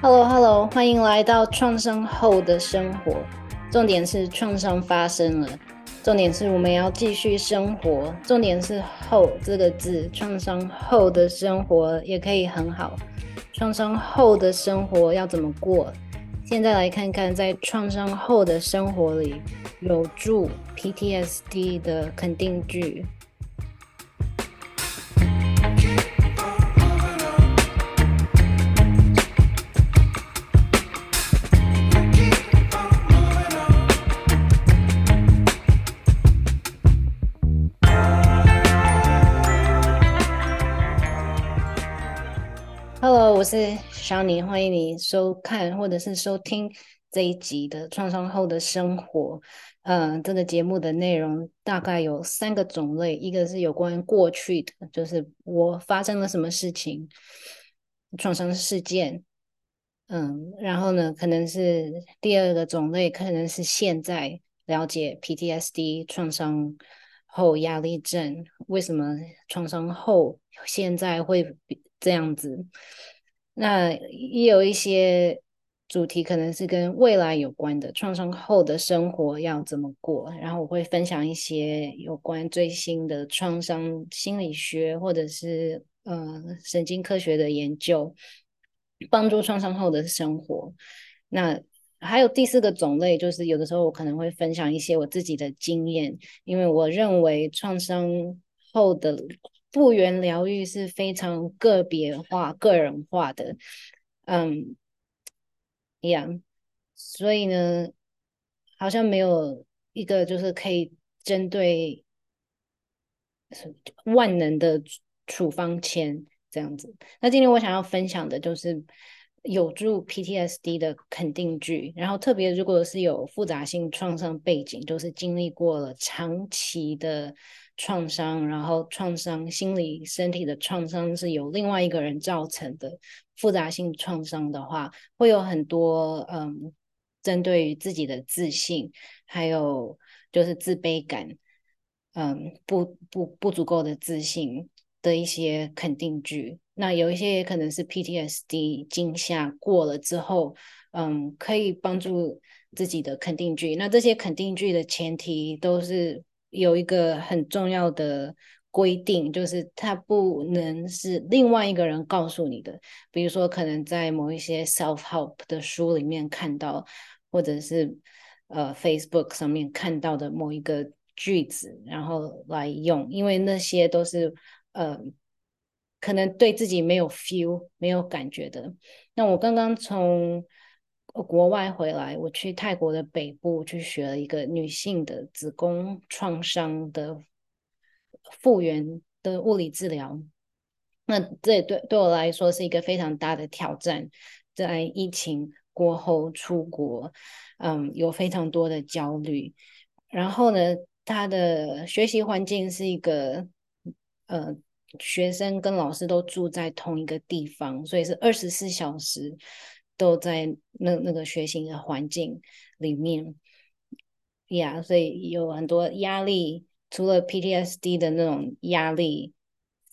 Hello，Hello，欢迎来到创伤后的生活。重点是创伤发生了，重点是我们要继续生活。重点是“后”这个字，创伤后的生活也可以很好。创伤后的生活要怎么过？现在来看看，在创伤后的生活里，有助 PTSD 的肯定句。是 Shani，欢迎你收看或者是收听这一集的创伤后的生活。嗯、这个节目的内容大概有三个种类，一个是有关过去的，就是我发生了什么事情，创伤事件。嗯，然后呢，可能是第二个种类，可能是现在了解 PTSD 创伤后压力症，为什么创伤后现在会这样子，那也有一些主题可能是跟未来有关的，创伤后的生活要怎么过？然后我会分享一些有关最新的创伤心理学或者是呃神经科学的研究，帮助创伤后的生活。那还有第四个种类，就是有的时候我可能会分享一些我自己的经验，因为我认为创伤后的。复原疗愈是非常个别化、个人化的，嗯，一样，所以呢，好像没有一个就是可以针对万能的处方签这样子。那今天我想要分享的就是有助 PTSD 的肯定句，然后特别如果是有复杂性创伤背景，就是经历过了长期的。创伤，然后创伤，心理、身体的创伤是由另外一个人造成的。复杂性创伤的话，会有很多嗯，针对于自己的自信，还有就是自卑感，嗯，不不不足够的自信的一些肯定句。那有一些也可能是 PTSD 惊吓过了之后，嗯，可以帮助自己的肯定句。那这些肯定句的前提都是。有一个很重要的规定，就是它不能是另外一个人告诉你的。比如说，可能在某一些 self-help 的书里面看到，或者是呃 Facebook 上面看到的某一个句子，然后来用，因为那些都是呃可能对自己没有 feel、没有感觉的。那我刚刚从国外回来，我去泰国的北部去学了一个女性的子宫创伤的复原的物理治疗。那这对对我来说是一个非常大的挑战，在疫情过后出国，嗯，有非常多的焦虑。然后呢，他的学习环境是一个，呃，学生跟老师都住在同一个地方，所以是二十四小时。都在那那个学习的环境里面，呀所以有很多压力。除了 PTSD 的那种压力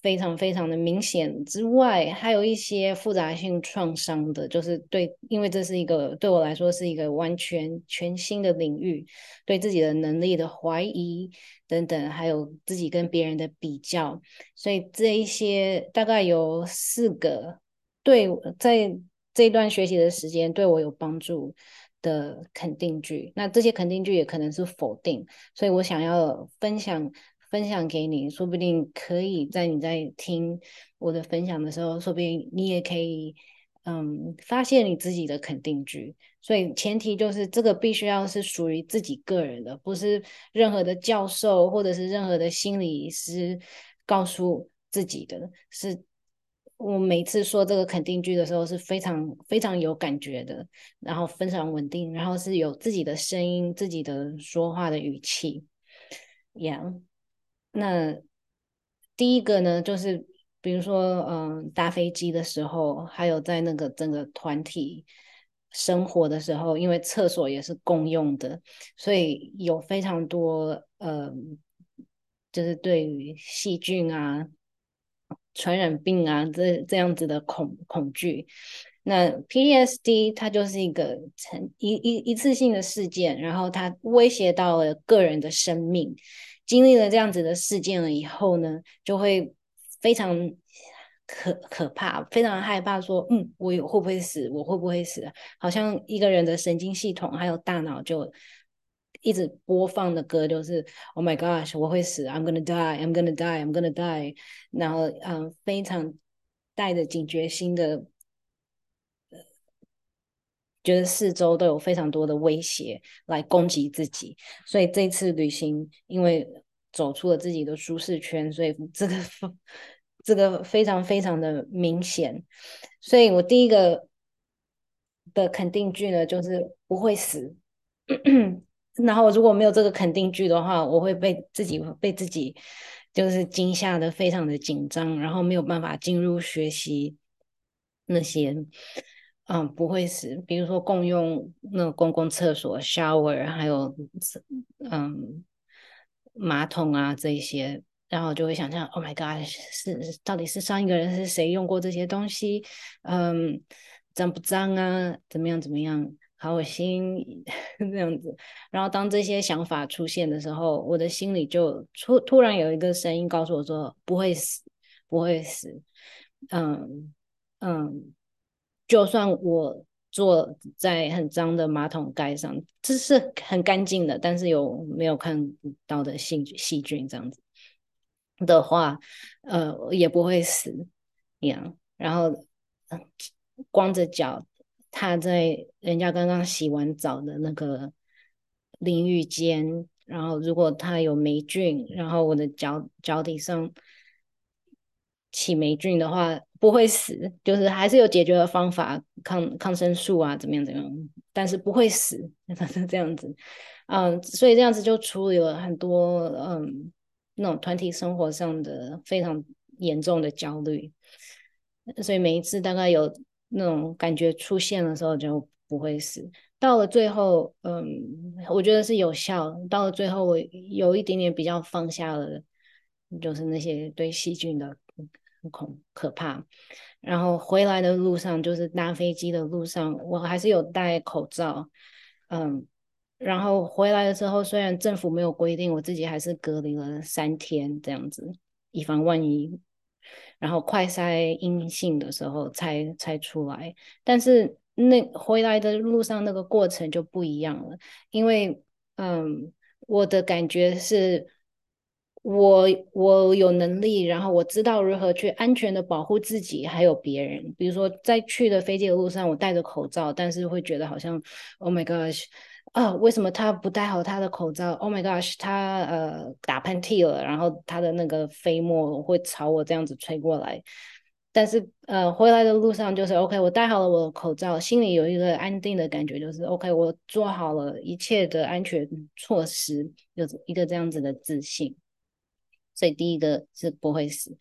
非常非常的明显之外，还有一些复杂性创伤的，就是对，因为这是一个对我来说是一个完全全新的领域，对自己的能力的怀疑等等，还有自己跟别人的比较，所以这一些大概有四个对在。这一段学习的时间对我有帮助的肯定句，那这些肯定句也可能是否定，所以我想要分享分享给你，说不定可以在你在听我的分享的时候，说不定你也可以嗯发现你自己的肯定句。所以前提就是这个必须要是属于自己个人的，不是任何的教授或者是任何的心理师告诉自己的，是。我每次说这个肯定句的时候是非常非常有感觉的，然后非常稳定，然后是有自己的声音、自己的说话的语气。Yeah，那第一个呢，就是比如说，嗯，搭飞机的时候，还有在那个整个团体生活的时候，因为厕所也是共用的，所以有非常多，嗯，就是对于细菌啊。传染病啊，这这样子的恐恐惧。那 PTSD 它就是一个成一一一次性的事件，然后它威胁到了个人的生命。经历了这样子的事件了以后呢，就会非常可可怕，非常害怕说，嗯，我有会不会死？我会不会死？好像一个人的神经系统还有大脑就一直播放的歌就是 Oh my gosh，我会死，I'm gonna die，I'm gonna die，I'm gonna die。然后，嗯，非常带着警觉心的。觉得四周都有非常多的威胁来攻击自己，所以这次旅行因为走出了自己的舒适圈，所以这个这个非常非常的明显。所以我第一个的肯定句呢，就是不会死。然后如果没有这个肯定句的话，我会被自己被自己就是惊吓的非常的紧张，然后没有办法进入学习那些。嗯，不会是。比如说共用那个公共厕所、shower，还有嗯马桶啊这些，然后就会想象，Oh my God，是到底是上一个人是谁用过这些东西？嗯，脏不脏啊？怎么样怎么样？好恶心这 样子。然后当这些想法出现的时候，我的心里就突突然有一个声音告诉我说：不会死，不会死。嗯嗯。就算我坐在很脏的马桶盖上，这是很干净的，但是有没有看到的细细菌这样子的话，呃，也不会死一样。然后光着脚他在人家刚刚洗完澡的那个淋浴间，然后如果他有霉菌，然后我的脚脚底上起霉菌的话。不会死，就是还是有解决的方法，抗抗生素啊，怎么样怎么样，但是不会死，是这样子，嗯，所以这样子就处理了很多嗯那种团体生活上的非常严重的焦虑，所以每一次大概有那种感觉出现的时候就不会死，到了最后，嗯，我觉得是有效，到了最后我有一点点比较放下了，就是那些对细菌的。恐可怕，然后回来的路上，就是搭飞机的路上，我还是有戴口罩，嗯，然后回来的时候，虽然政府没有规定，我自己还是隔离了三天这样子，以防万一，然后快筛阴性的时候才才出来，但是那回来的路上那个过程就不一样了，因为嗯，我的感觉是。我我有能力，然后我知道如何去安全的保护自己，还有别人。比如说，在去的飞机的路上，我戴着口罩，但是会觉得好像，Oh my gosh，啊，为什么他不戴好他的口罩？Oh my gosh，他呃打喷嚏了，然后他的那个飞沫会朝我这样子吹过来。但是呃，回来的路上就是 OK，我戴好了我的口罩，心里有一个安定的感觉，就是 OK，我做好了一切的安全措施，有一个这样子的自信。所以第一个是不会死，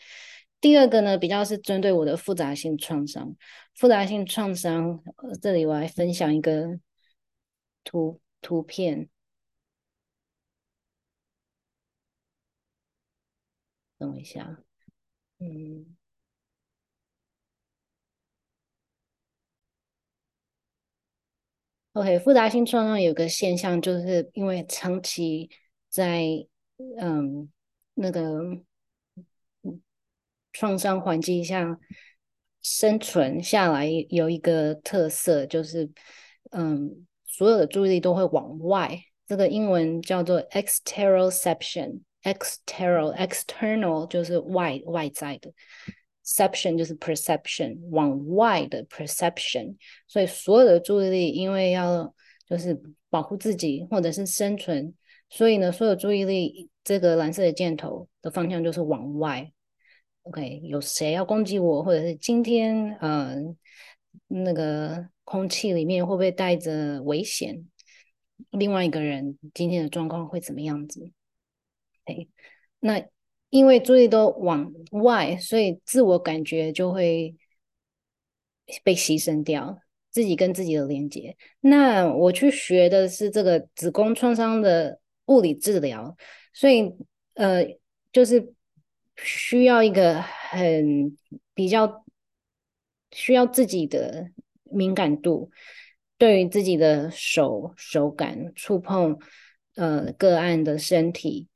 第二个呢，比较是针对我的复杂性创伤。复杂性创伤，这里我来分享一个图图片，等我一下，嗯，OK，复杂性创伤有个现象，就是因为长期在嗯。那个创伤环境下生存下来，有一个特色，就是嗯，所有的注意力都会往外。这个英文叫做 exteroception，external，external 就是外外在的，ception 就是 perception，往外的 perception。所以所有的注意力，因为要就是保护自己或者是生存。所以呢，所有注意力，这个蓝色的箭头的方向就是往外。OK，有谁要攻击我，或者是今天，呃，那个空气里面会不会带着危险？另外一个人今天的状况会怎么样子？OK，那因为注意力都往外，所以自我感觉就会被牺牲掉。自己跟自己的连接。那我去学的是这个子宫创伤的。物理治疗，所以呃，就是需要一个很比较需要自己的敏感度，对于自己的手手感触碰，呃，个案的身体，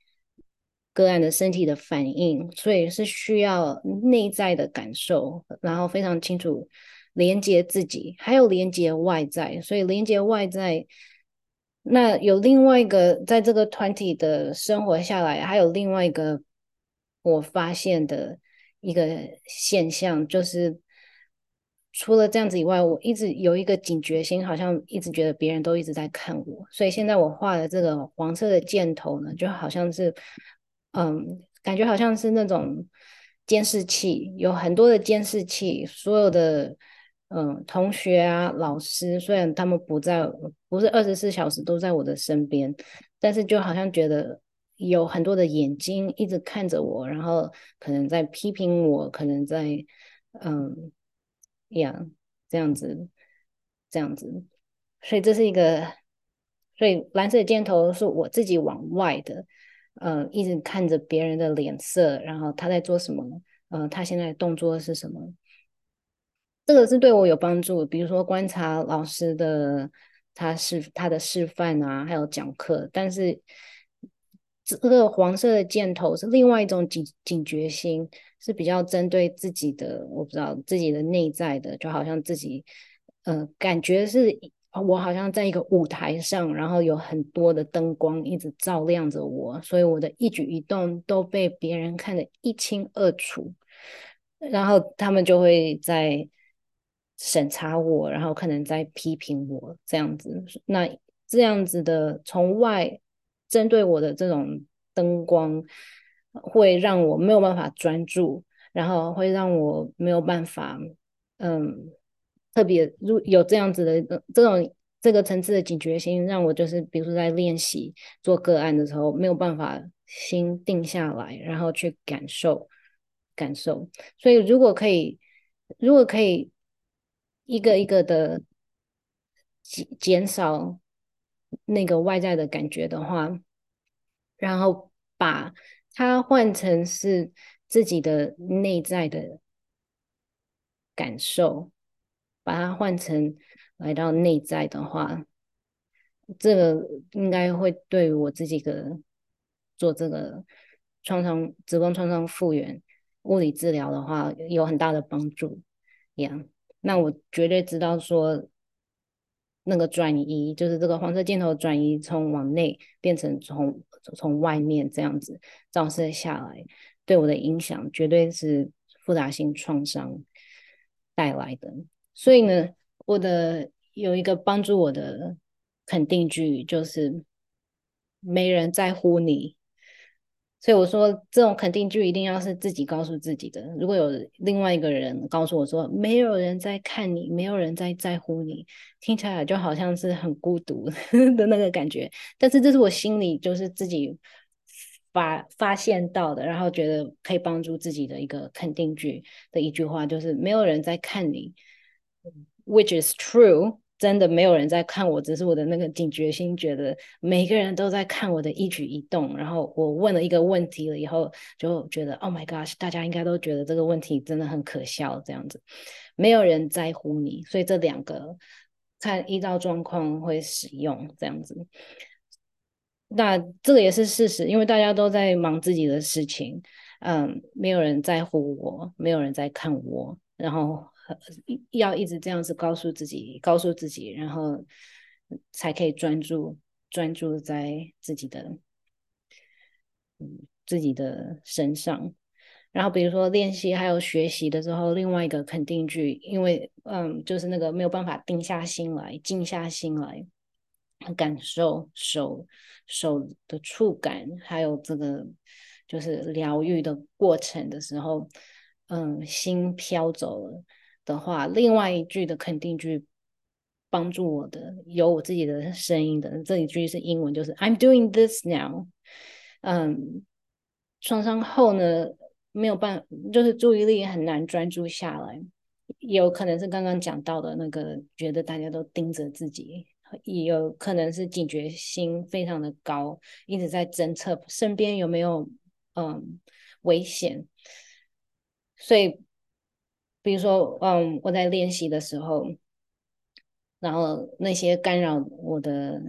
个案的身体的反应，所以是需要内在的感受，然后非常清楚连接自己，还有连接外在，所以连接外在。那有另外一个，在这个团体的生活下来，还有另外一个我发现的一个现象，就是除了这样子以外，我一直有一个警觉心，好像一直觉得别人都一直在看我，所以现在我画的这个黄色的箭头呢，就好像是，嗯，感觉好像是那种监视器，有很多的监视器，所有的。嗯，同学啊，老师，虽然他们不在，不是二十四小时都在我的身边，但是就好像觉得有很多的眼睛一直看着我，然后可能在批评我，可能在嗯，呀，这样子，这样子，所以这是一个，所以蓝色的箭头是我自己往外的，嗯，一直看着别人的脸色，然后他在做什么，嗯，他现在的动作是什么。这个是对我有帮助，比如说观察老师的他是他的示范啊，还有讲课。但是这个黄色的箭头是另外一种警警觉心，是比较针对自己的，我不知道自己的内在的，就好像自己呃感觉是我好像在一个舞台上，然后有很多的灯光一直照亮着我，所以我的一举一动都被别人看得一清二楚，然后他们就会在。审查我，然后可能在批评我这样子，那这样子的从外针对我的这种灯光，会让我没有办法专注，然后会让我没有办法，嗯，特别如有这样子的这种这个层次的警觉心，让我就是比如说在练习做个案的时候，没有办法心定下来，然后去感受感受。所以如果可以，如果可以。一个一个的减减少那个外在的感觉的话，然后把它换成是自己的内在的感受，把它换成来到内在的话，这个应该会对我自己的做这个创伤子宫创伤复原物理治疗的话有很大的帮助，一样。那我绝对知道说，那个转移就是这个黄色箭头转移，从往内变成从从外面这样子照射下来，对我的影响绝对是复杂性创伤带来的。所以呢，我的有一个帮助我的肯定句就是，没人在乎你。所以我说，这种肯定句一定要是自己告诉自己的。如果有另外一个人告诉我说，没有人在看你，没有人在在乎你，听起来就好像是很孤独 的那个感觉。但是这是我心里就是自己发发现到的，然后觉得可以帮助自己的一个肯定句的一句话，就是没有人在看你，which is true。真的没有人在看我，只是我的那个警觉心觉得每个人都在看我的一举一动。然后我问了一个问题了以后，就觉得 Oh my gosh，大家应该都觉得这个问题真的很可笑，这样子没有人在乎你，所以这两个看依照状况会使用这样子。那这个也是事实，因为大家都在忙自己的事情，嗯，没有人在乎我，没有人在看我，然后。要一直这样子告诉自己，告诉自己，然后才可以专注，专注在自己的，嗯，自己的身上。然后比如说练习还有学习的时候，另外一个肯定句，因为嗯，就是那个没有办法定下心来，静下心来感受手手的触感，还有这个就是疗愈的过程的时候，嗯，心飘走了。的话，另外一句的肯定句帮助我的有我自己的声音的这一句是英文，就是 I'm doing this now。嗯，创伤后呢，没有办，就是注意力很难专注下来，有可能是刚刚讲到的那个，觉得大家都盯着自己，也有可能是警觉心非常的高，一直在侦测身边有没有嗯危险。所以，比如说，嗯，我在练习的时候，然后那些干扰我的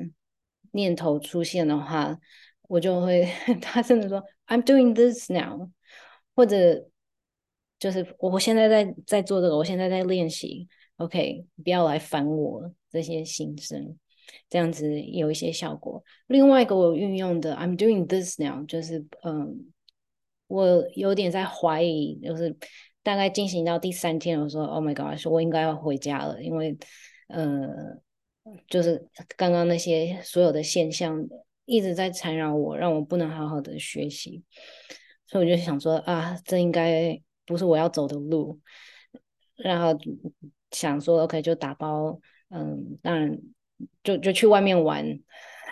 念头出现的话，我就会 大声的说：“I'm doing this now。”或者就是我现在在在做这个，我现在在练习。OK，不要来烦我这些心声，这样子有一些效果。另外一个我运用的 “I'm doing this now” 就是嗯。我有点在怀疑，就是大概进行到第三天，我说：“Oh my God！” 说我应该要回家了，因为，呃，就是刚刚那些所有的现象一直在缠绕我，让我不能好好的学习，所以我就想说啊，这应该不是我要走的路，然后想说 OK，就打包，嗯，当然就就去外面玩，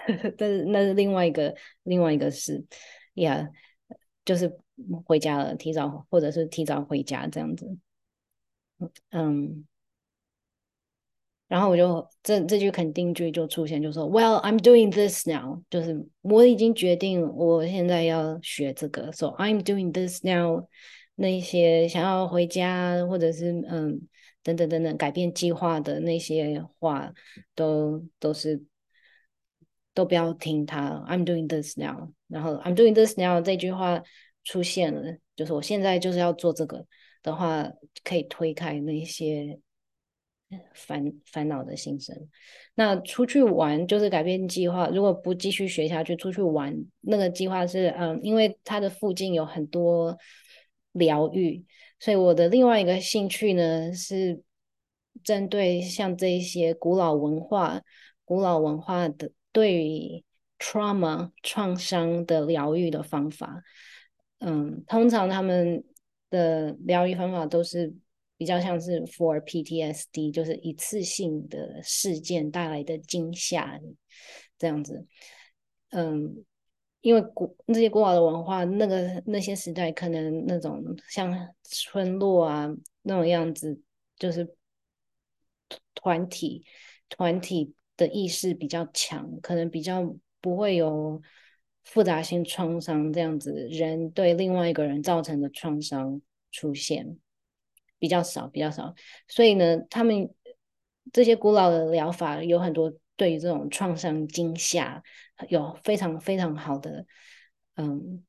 但是那是另外一个另外一个事，呀、yeah，就是。回家了，提早或者是提早回家这样子，嗯，然后我就这这句肯定句就出现，就说 Well, I'm doing this now，就是我已经决定我现在要学这个，So I'm doing this now。那些想要回家或者是嗯等等等等改变计划的那些话，都都是都不要听他。I'm doing this now，然后 I'm doing this now 这句话。出现了，就是我现在就是要做这个的话，可以推开那些烦烦恼的心声。那出去玩就是改变计划，如果不继续学下去，出去玩那个计划是嗯，因为它的附近有很多疗愈，所以我的另外一个兴趣呢是针对像这一些古老文化、古老文化的对于 trauma 创伤的疗愈的方法。嗯，通常他们的疗愈方法都是比较像是 for PTSD，就是一次性的事件带来的惊吓这样子。嗯，因为古那些古老的文化，那个那些时代可能那种像村落啊那种样子，就是团体团体的意识比较强，可能比较不会有。复杂性创伤这样子，人对另外一个人造成的创伤出现比较少，比较少。所以呢，他们这些古老的疗法有很多对于这种创伤惊吓有非常非常好的嗯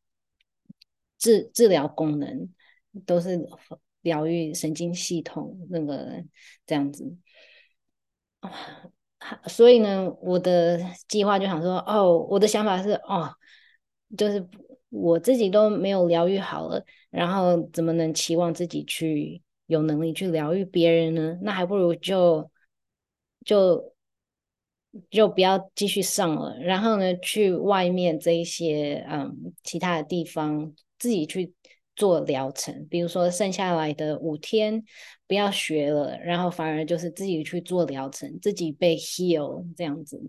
治治疗功能，都是疗愈神经系统那个这样子。所以呢，我的计划就想说，哦，我的想法是，哦。就是我自己都没有疗愈好了，然后怎么能期望自己去有能力去疗愈别人呢？那还不如就就就不要继续上了，然后呢，去外面这一些嗯其他的地方自己去做疗程，比如说剩下来的五天不要学了，然后反而就是自己去做疗程，自己被 heal 这样子，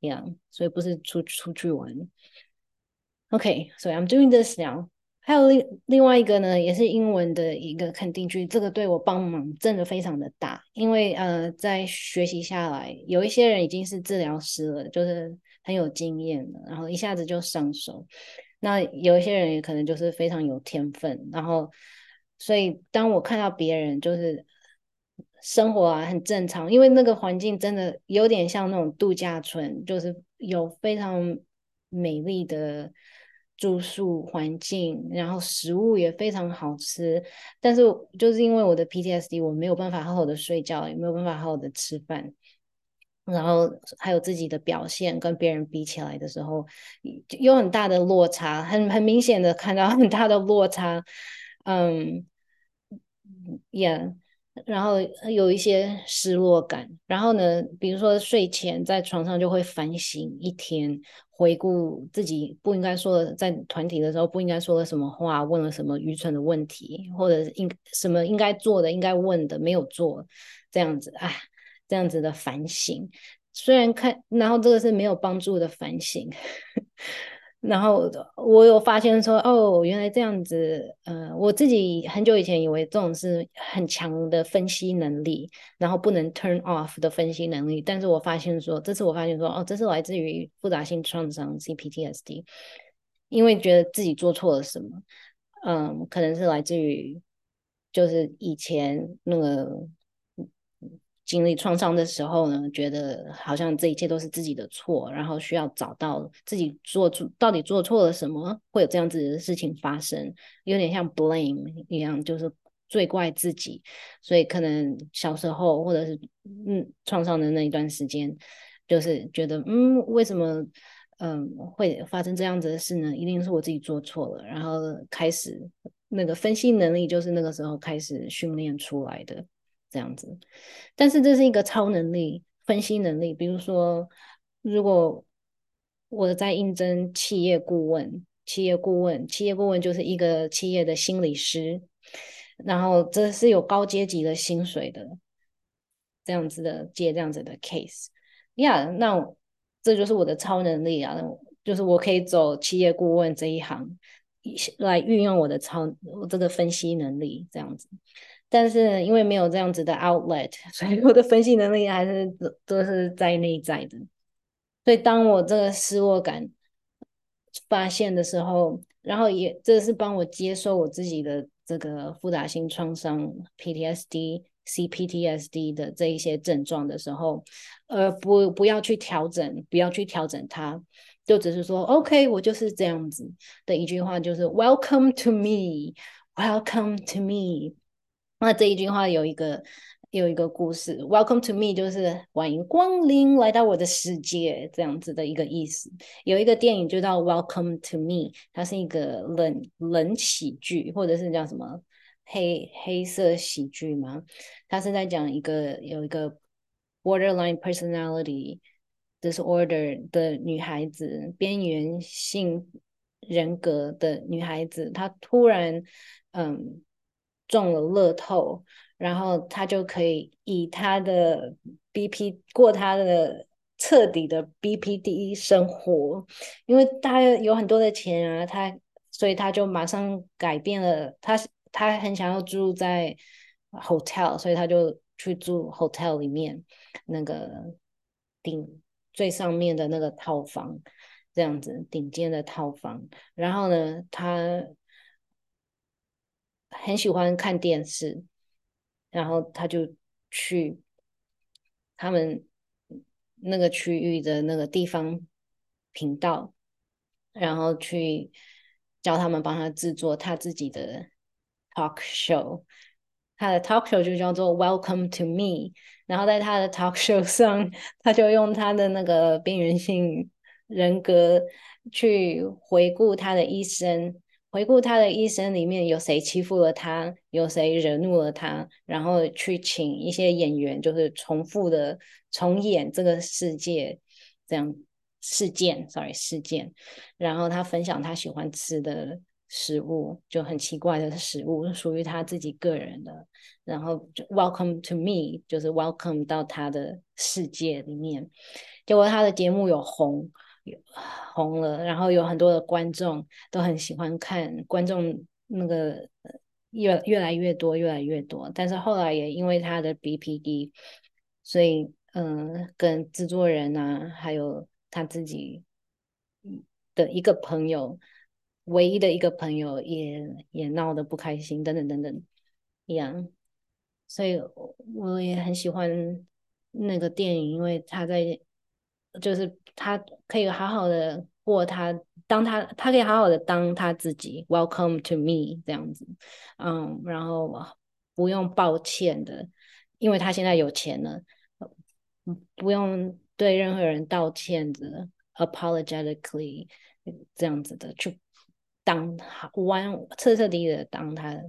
这样，所以不是出出去玩。OK，所以 I'm doing this now。还有另另外一个呢，也是英文的一个肯定句，这个对我帮忙真的非常的大。因为呃，在学习下来，有一些人已经是治疗师了，就是很有经验了，然后一下子就上手。那有一些人也可能就是非常有天分，然后所以当我看到别人就是生活啊很正常，因为那个环境真的有点像那种度假村，就是有非常美丽的。住宿环境，然后食物也非常好吃，但是就是因为我的 PTSD，我没有办法好好的睡觉，也没有办法好好的吃饭，然后还有自己的表现跟别人比起来的时候，有很大的落差，很很明显的看到很大的落差，嗯，yeah，然后有一些失落感，然后呢，比如说睡前在床上就会反省一天。回顾自己不应该说的，在团体的时候不应该说的什么话，问了什么愚蠢的问题，或者应什么应该做的、应该问的没有做，这样子，哎，这样子的反省，虽然看，然后这个是没有帮助的反省。然后我有发现说，哦，原来这样子，呃，我自己很久以前以为这种是很强的分析能力，然后不能 turn off 的分析能力，但是我发现说，这次我发现说，哦，这是来自于复杂性创伤 CPTSD，因为觉得自己做错了什么，嗯，可能是来自于就是以前那个。经历创伤的时候呢，觉得好像这一切都是自己的错，然后需要找到自己做错到底做错了什么，会有这样子的事情发生，有点像 blame 一样，就是罪怪自己。所以可能小时候或者是嗯创伤的那一段时间，就是觉得嗯为什么嗯会发生这样子的事呢？一定是我自己做错了，然后开始那个分析能力就是那个时候开始训练出来的。这样子，但是这是一个超能力，分析能力。比如说，如果我在应征企业顾问，企业顾问，企业顾问就是一个企业的心理师，然后这是有高阶级的薪水的，这样子的接这样子的 case，呀那这就是我的超能力啊，就是我可以走企业顾问这一行，来运用我的超我这个分析能力，这样子。但是因为没有这样子的 outlet，所以我的分析能力还是都都是在内在的。所以当我这个失落感发现的时候，然后也这是帮我接受我自己的这个复杂性创伤 PTSD、CPTSD 的这一些症状的时候，呃，不不要去调整，不要去调整它，就只是说 OK，我就是这样子的一句话，就是 Welcome to me，Welcome to me。那这一句话有一个有一个故事，Welcome to me 就是欢迎光临来到我的世界这样子的一个意思。有一个电影就叫 Welcome to me，它是一个冷冷喜剧，或者是叫什么黑黑色喜剧吗？它是在讲一个有一个 borderline personality disorder 的女孩子，边缘性人格的女孩子，她突然嗯。中了乐透，然后他就可以以他的 BP 过他的彻底的 BPD 生活，因为他有很多的钱啊，他所以他就马上改变了，他他很想要住在 hotel，所以他就去住 hotel 里面那个顶最上面的那个套房，这样子顶尖的套房，然后呢，他。很喜欢看电视，然后他就去他们那个区域的那个地方频道，然后去叫他们帮他制作他自己的 talk show。他的 talk show 就叫做 Welcome to Me。然后在他的 talk show 上，他就用他的那个边缘性人格去回顾他的一生。回顾他的一生里面有谁欺负了他，有谁惹怒了他，然后去请一些演员，就是重复的重演这个世界这样事件，sorry 事件。然后他分享他喜欢吃的食物，就很奇怪的食物，属于他自己个人的。然后就 Welcome to me，就是 Welcome 到他的世界里面。结果他的节目有红。红了，然后有很多的观众都很喜欢看，观众那个越越来越多，越来越多。但是后来也因为他的 BPD，所以嗯、跟制作人啊，还有他自己的一个朋友，唯一的一个朋友也也闹得不开心，等等等等一样。所以我也很喜欢那个电影，因为他在。就是他可以好好的过他，当他他可以好好的当他自己，Welcome to me 这样子，嗯，然后不用抱歉的，因为他现在有钱了，不用对任何人道歉的，apologetically 这样子的去当完彻彻底底的当他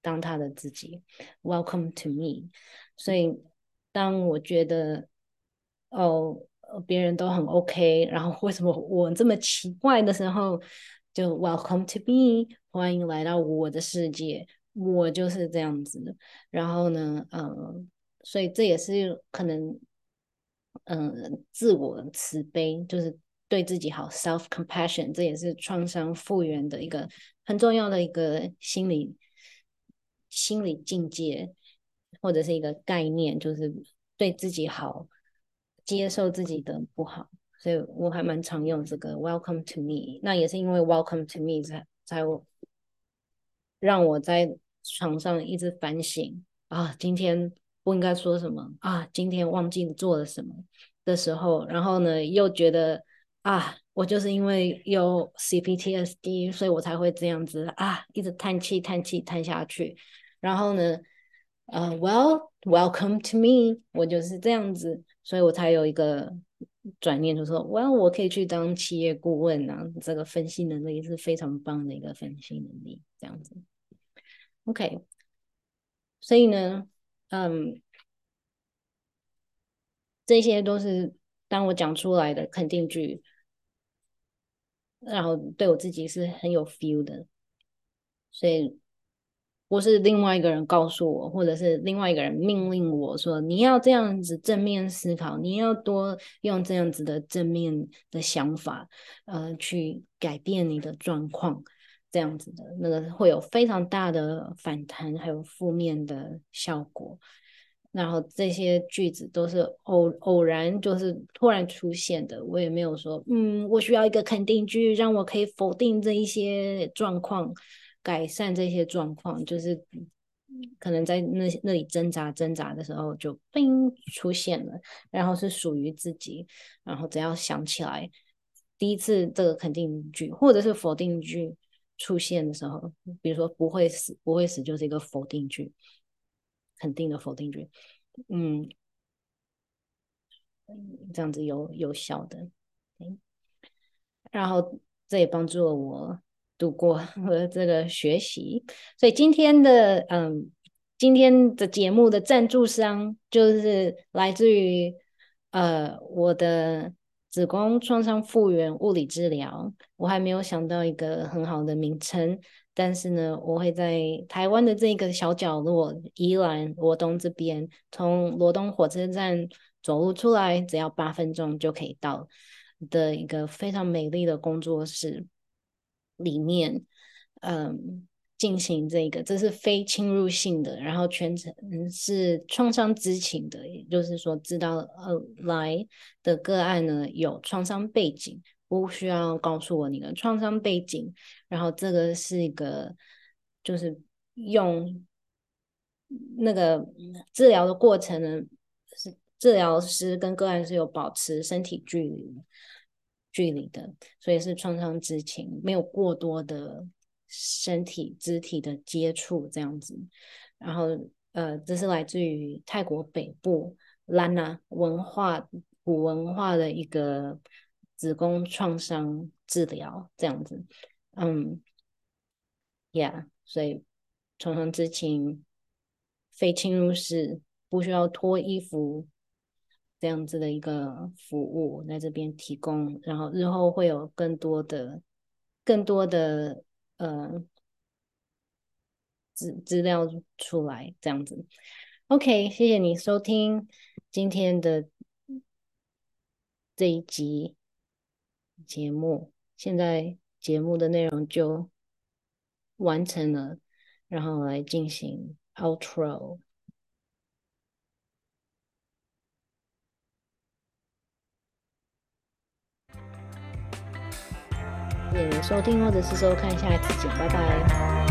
当他的自己，Welcome to me。所以当我觉得哦。别人都很 OK，然后为什么我这么奇怪的时候，就 Welcome to me，欢迎来到我的世界，我就是这样子的。然后呢，嗯，所以这也是可能，嗯，自我慈悲，就是对自己好，self compassion，这也是创伤复原的一个很重要的一个心理心理境界，或者是一个概念，就是对自己好。接受自己的不好，所以我还蛮常用这个 Welcome to me。那也是因为 Welcome to me 才才让我在床上一直反省啊，今天不应该说什么啊，今天忘记做了什么的时候，然后呢，又觉得啊，我就是因为有 CPTSD，所以我才会这样子啊，一直叹气叹气叹下去，然后呢，呃，Well, welcome to me，我就是这样子，所以我才有一个。转念就说，，well，，我可以去当企业顾问啊！这个分析能力是非常棒的一个分析能力，这样子。OK，所以呢，嗯，这些都是当我讲出来的肯定句，然后对我自己是很有 feel 的，所以。或是另外一个人告诉我，或者是另外一个人命令我说：“你要这样子正面思考，你要多用这样子的正面的想法，呃，去改变你的状况。”这样子的那个会有非常大的反弹，还有负面的效果。然后这些句子都是偶偶然，就是突然出现的。我也没有说，嗯，我需要一个肯定句，让我可以否定这一些状况。改善这些状况，就是可能在那那里挣扎挣扎的时候，就砰出现了，然后是属于自己，然后只要想起来第一次这个肯定句或者是否定句出现的时候，比如说不会死，不会死就是一个否定句，肯定的否定句，嗯，这样子有有效的，然后这也帮助了我。度过和这个学习，所以今天的嗯，今天的节目的赞助商就是来自于呃我的子宫创伤复原物理治疗。我还没有想到一个很好的名称，但是呢，我会在台湾的这个小角落，宜兰罗东这边，从罗东火车站走路出来，只要八分钟就可以到的一个非常美丽的工作室。里面，嗯，进行这个，这是非侵入性的，然后全程是创伤知情的，也就是说，知道呃来的个案呢有创伤背景，不需要告诉我你的创伤背景，然后这个是一个，就是用那个治疗的过程呢，是治疗师跟个案是有保持身体距离的。距离的，所以是创伤知情，没有过多的身体肢体的接触这样子。然后，呃，这是来自于泰国北部兰纳文化古文化的一个子宫创伤治疗这样子。嗯，Yeah，所以创伤知情，非侵入式，不需要脱衣服。这样子的一个服务在这边提供，然后日后会有更多的、更多的呃资资料出来，这样子。OK，谢谢你收听今天的这一集节目，现在节目的内容就完成了，然后来进行 outro。谢谢收听，或者是收看下一次见，拜拜。